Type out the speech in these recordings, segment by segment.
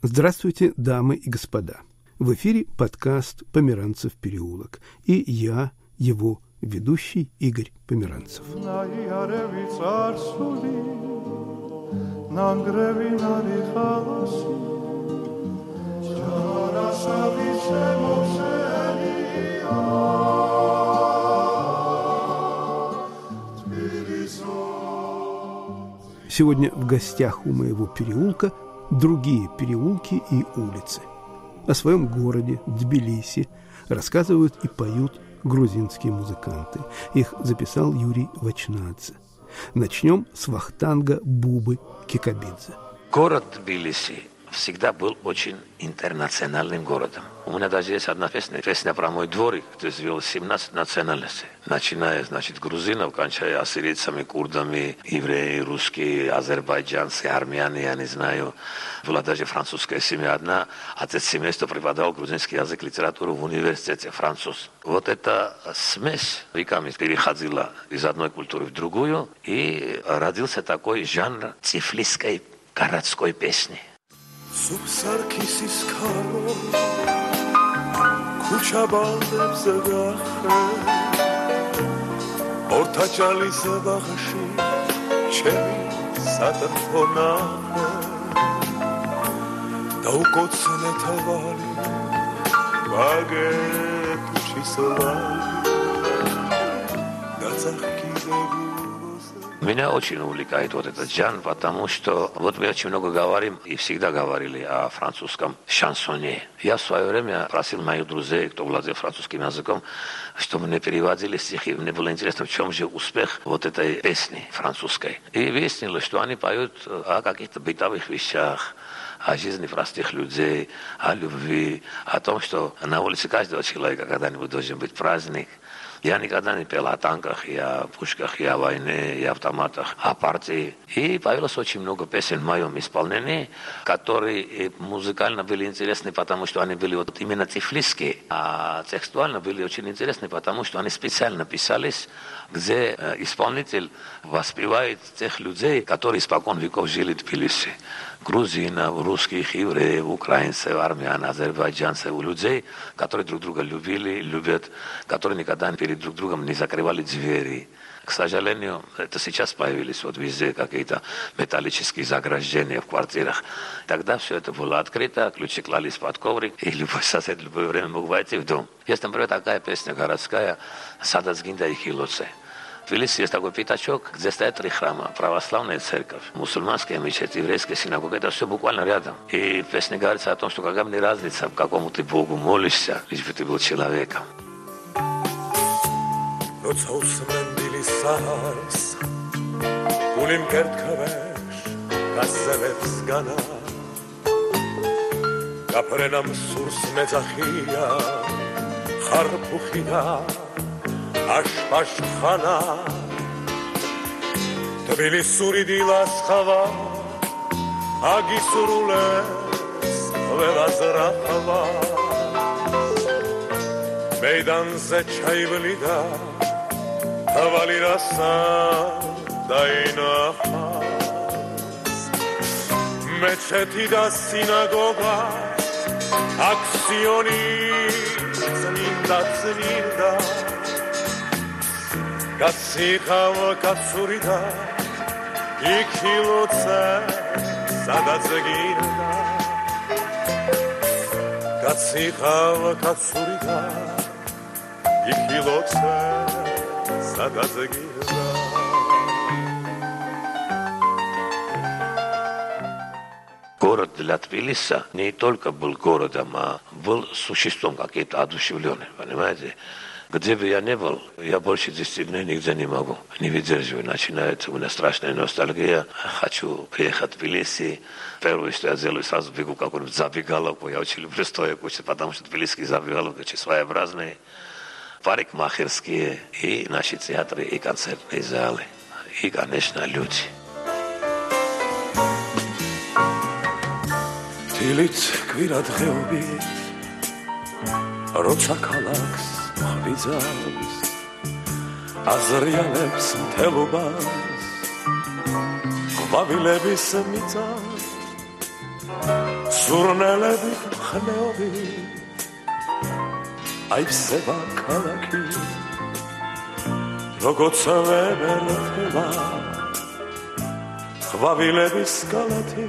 Здравствуйте, дамы и господа. В эфире подкаст «Померанцев переулок» и я, его ведущий Игорь Померанцев. Сегодня в гостях у моего переулка другие переулки и улицы. О своем городе, Тбилиси, рассказывают и поют грузинские музыканты. Их записал Юрий Вачнадзе. Начнем с вахтанга Бубы Кикабидзе. Город Тбилиси всегда был очень интернациональным городом. У меня даже есть одна песня, песня про мой дворик, где извел 17 национальностей. Начиная, значит, грузинов, кончая ассирийцами, курдами, евреи, русские, азербайджанцы, армяне, я не знаю. Была даже французская семья одна. Отец семейства преподавал грузинский язык, литературу в университете, француз. Вот эта смесь веками переходила из одной культуры в другую, и родился такой жанр цифлисской городской песни. სუფსარქისის ქარო ქუჩა ბალებზე დახე ორთაჭალის ბაღში ჩემი სატრფო ნახე. დაუკოცნე თავალი მაგეთში სვალი გაწახკიდებული Меня очень увлекает вот этот жанр, потому что вот мы очень много говорим и всегда говорили о французском шансоне. Я в свое время просил моих друзей, кто владел французским языком, чтобы мне переводили стихи. Мне было интересно, в чем же успех вот этой песни французской. И выяснилось, что они поют о каких-то бытовых вещах, о жизни простых людей, о любви, о том, что на улице каждого человека когда-нибудь должен быть праздник – Я никогда не пел о танках, и о пушках, и о войне, и автоматах, о партии. И появилось очень много песен в моем исполнении, которые музыкально были интересны, потому что они были вот именно тифлисские, а текстуально были очень интересны, потому что они специально писались, где исполнитель воспевает тех людей, которые испокон веков жили в Тбилиси грузинов, русских, евреев, украинцев, армян, азербайджанцев, людей, которые друг друга любили, любят, которые никогда перед друг другом не закрывали двери. К сожалению, это сейчас появились вот везде какие-то металлические заграждения в квартирах. Тогда все это было открыто, ключи клались под коврик, и любой сосед в любое время мог войти в дом. Есть, например, такая песня городская «Садацгинда и Хилоце». В Тбилиси есть такой пятачок, где стоят три храма. Православная церковь, мусульманская мечеть, еврейская синагога. Это все буквально рядом. И в песне говорится о том, что какая мне разница, к какому ты Богу молишься, лишь бы ты был человеком. ნოცავს მენდილი სარს გული მკერდქავეშ გასელებს განა. გაფრენა მსურს მეძახია ხარფუხინა აშპაშხანა თბილისური დილას ხავა აგისრულებს ყველას რაყავა. მეიდანზე ჩაივლიდა თვალი რასა დაინახა მეჩეთი და სინაგოგა აქსიონი წმინდა წმინდა გაციხავ კაცური და იქილოცე სადაც გირდა გაციხავ კაცური და იქილოცე Город для Тбилиса не только был городом, а был существом каким-то одушевленным, понимаете? Где бы я ни был, я больше 10 дней нигде не могу. Не выдерживаю. Начинается у меня страшная ностальгия. Хочу приехать в Тбилиси. Первое, что я делаю, сразу бегу в какую-нибудь забегаловку. Я очень люблю стоя потому что тбилисские забегаловки очень своеобразные. Парикмахерские и наши театры, и концертные залы. И, конечно, люди. დილით კვირა დღეობით როცა ქალაქს ხბიძავს აზრიანებს მთელობას ყვავილების მიწას ზურნელებით ხნეობი აი ვსება ქალაქი როგორც ვერხება ხვავილების კალათი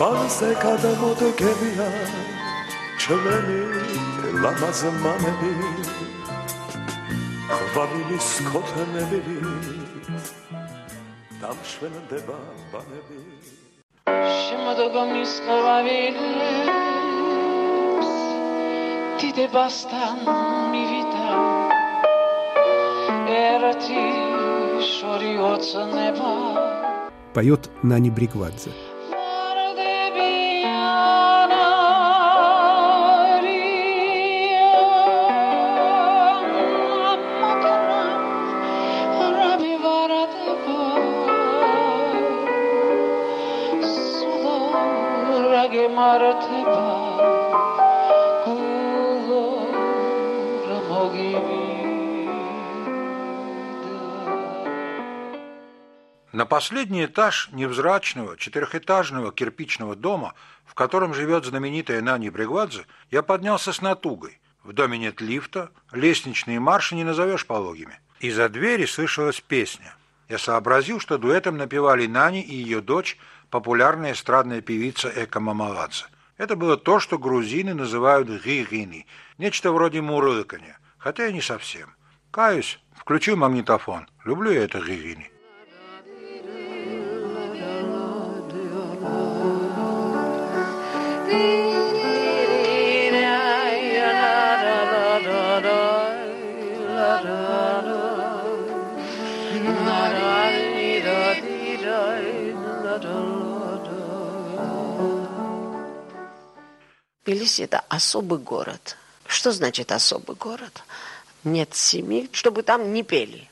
ბალზე გადამოდგებია ჩვენი ლამაზ მამები. ხვავილის ქოთნები დამშვენდება ბანები. შემოდგომის ხვავილებს ti devastan mi vita Era ti шориоца неба Поет Нани Бригвадзе. Marte На последний этаж невзрачного четырехэтажного кирпичного дома, в котором живет знаменитая Нани Бригвадзе, я поднялся с натугой. В доме нет лифта, лестничные марши не назовешь пологими. Из-за двери слышалась песня. Я сообразил, что дуэтом напевали Нани и ее дочь, популярная эстрадная певица Эка Мамаладзе. Это было то, что грузины называют гигини, нечто вроде мурлыканья, хотя и не совсем. Каюсь, включу магнитофон. Люблю я это гигини. Тбилиси – это особый город. Что значит особый город? Нет семьи, чтобы там не пели.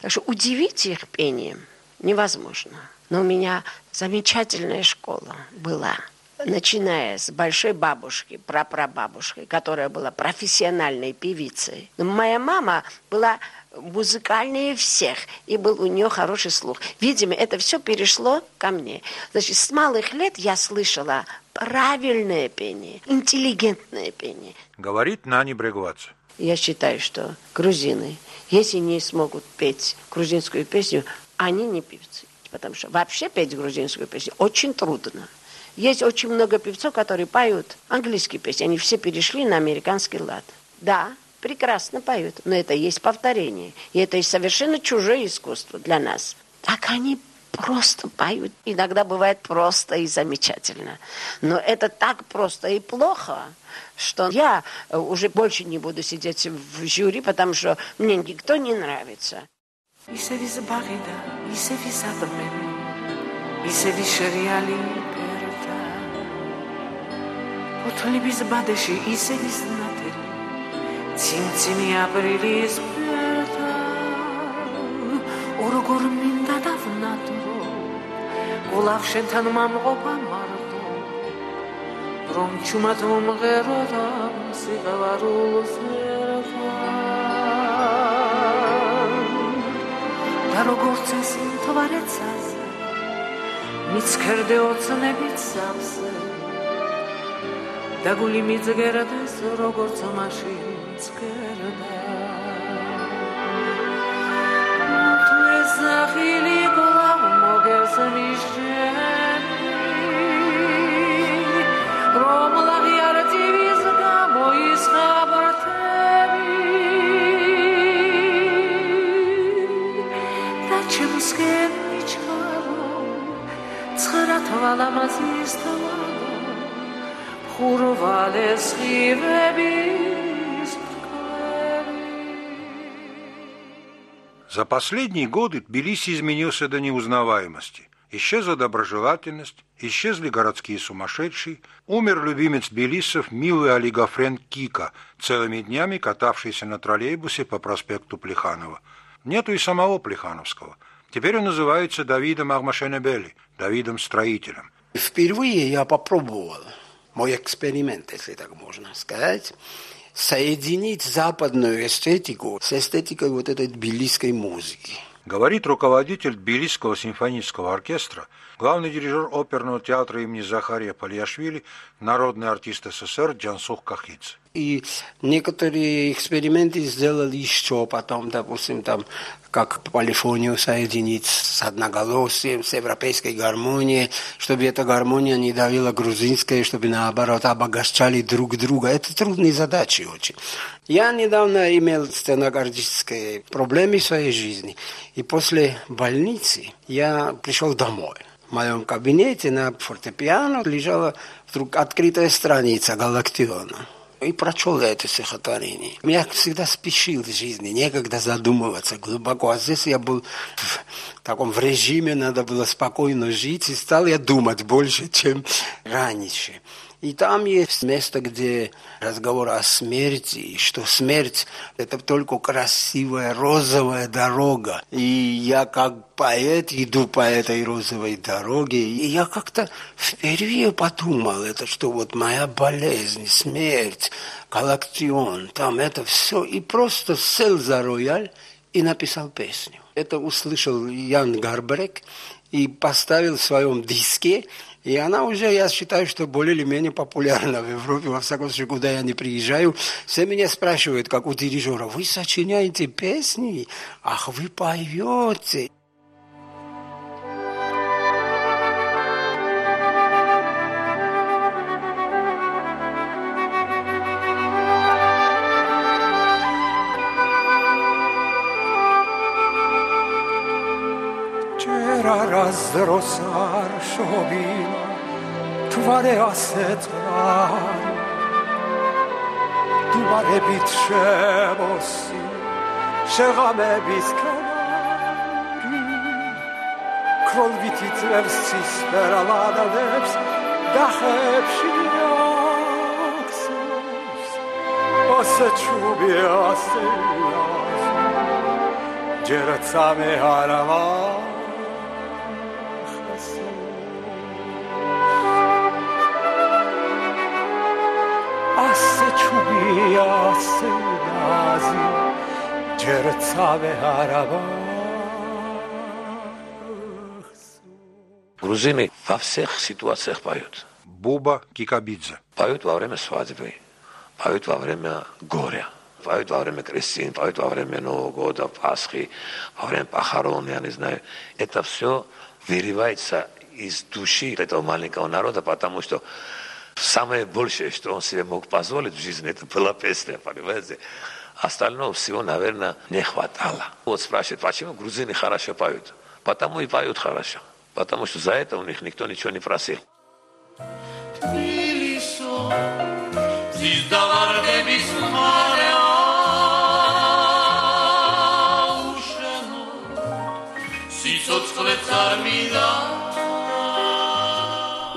Так что удивить их пением невозможно. Но у меня замечательная школа была – начиная с большой бабушки, прапрабабушки, которая была профессиональной певицей. Моя мама была музыкальнее всех, и был у нее хороший слух. Видимо, это все перешло ко мне. Значит, с малых лет я слышала правильное пение, интеллигентное пение. Говорит Нани Брегвац. Я считаю, что грузины, если не смогут петь грузинскую песню, они не певцы. Потому что вообще петь грузинскую песню очень трудно. Есть очень много певцов, которые поют английские песни. Они все перешли на американский лад. Да, прекрасно поют, но это есть повторение. И это и совершенно чужое искусство для нас. Так они просто поют. Иногда бывает просто и замечательно. Но это так просто и плохо, что я э, уже больше не буду сидеть в жюри, потому что мне никто не нравится. Potrebbe bisbade și i se ციმციმი აპრილის პერთა ორგორ მინდა დავნატო გულავ შენთან მამყოფა მარტო რომ ჩუმად მომღერო და სიყვარულს ერთა და როგორც ეს თვარეცაზე მიცქერდე ოცნებით სავსე და გული მიძგერდეს როგორც მაშინ ვალამაზის თვალა ხურვალეს ღირები За последние годы Тбилиси изменился до неузнаваемости. Исчезла доброжелательность, исчезли городские сумасшедшие, умер любимец тбилисов милый олигофрен Кика, целыми днями катавшийся на троллейбусе по проспекту Плеханова. Нету и самого Плехановского. Теперь он называется Давидом Агмашенебели, Давидом-строителем. Впервые я попробовал, мой эксперимент, если так можно сказать, соединить западную эстетику с эстетикой вот этой тбилисской музыки. Говорит руководитель Тбилисского симфонического оркестра, главный дирижер оперного театра имени Захария Пальяшвили, народный артист СССР Джансух Кахидзе. И некоторые эксперименты сделали еще потом, допустим, там, как полифонию соединить с одноголосием, с европейской гармонией, чтобы эта гармония не давила грузинской, чтобы наоборот обогащали друг друга. Это трудные задачи очень. Я недавно имел стеногардические проблемы в своей жизни. И после больницы я пришел домой. В моем кабинете на фортепиано лежала вдруг открытая страница Галактиона и прочел это стихотворение. Я всегда спешил в жизни, некогда задумываться глубоко. А здесь я был в таком в режиме, надо было спокойно жить, и стал я думать больше, чем раньше. И там есть место, где разговор о смерти, что смерть – это только красивая розовая дорога. И я как поэт иду по этой розовой дороге, и я как-то впервые подумал, это что вот моя болезнь, смерть, коллектион, там это все, и просто сел за рояль и написал песню. Это услышал Ян Гарбрек и поставил в своем диске, и она уже, я считаю, что более или менее популярна в Европе, во всяком случае, куда я не приезжаю. Все меня спрашивают, как у дирижера, вы сочиняете песни? Ах, вы поете! Вчера разрос аршобин თვარე ასეთრა დუბარებით შემოსი შეღამების კანარი ქროლვით იწევს სისფერა ლადადებს დახებში ახსოვს ასე ჩუბი ასე ჯერაც ამე არ ამარ Грузины во всех ситуациях поют. Буба Кикабидзе. Поют во время свадьбы, поют во время горя, поют во время крестин, поют во время Нового года, Пасхи, во время похорон, я не знаю. Это все выливается из души этого маленького народа, потому что Самое большее, что он себе мог позволить в жизни, это была песня, понимаете? Остального всего, наверное, не хватало. Вот спрашивают, почему грузины хорошо поют? Потому и поют хорошо. Потому что за это у них никто ничего не просил. Тбилисо, звезда варде бисмаре аушену, сисоц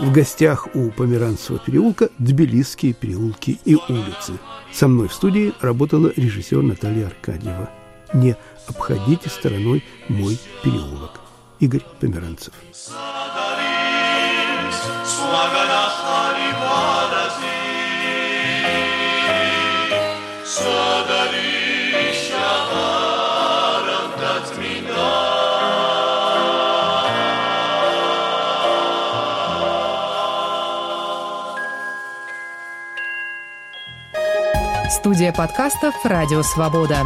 в гостях у Померанцева переулка Тбилисские переулки и улицы. Со мной в студии работала режиссер Наталья Аркадьева. Не обходите стороной мой переулок. Игорь Померанцев. Подкастов «Радио Свобода».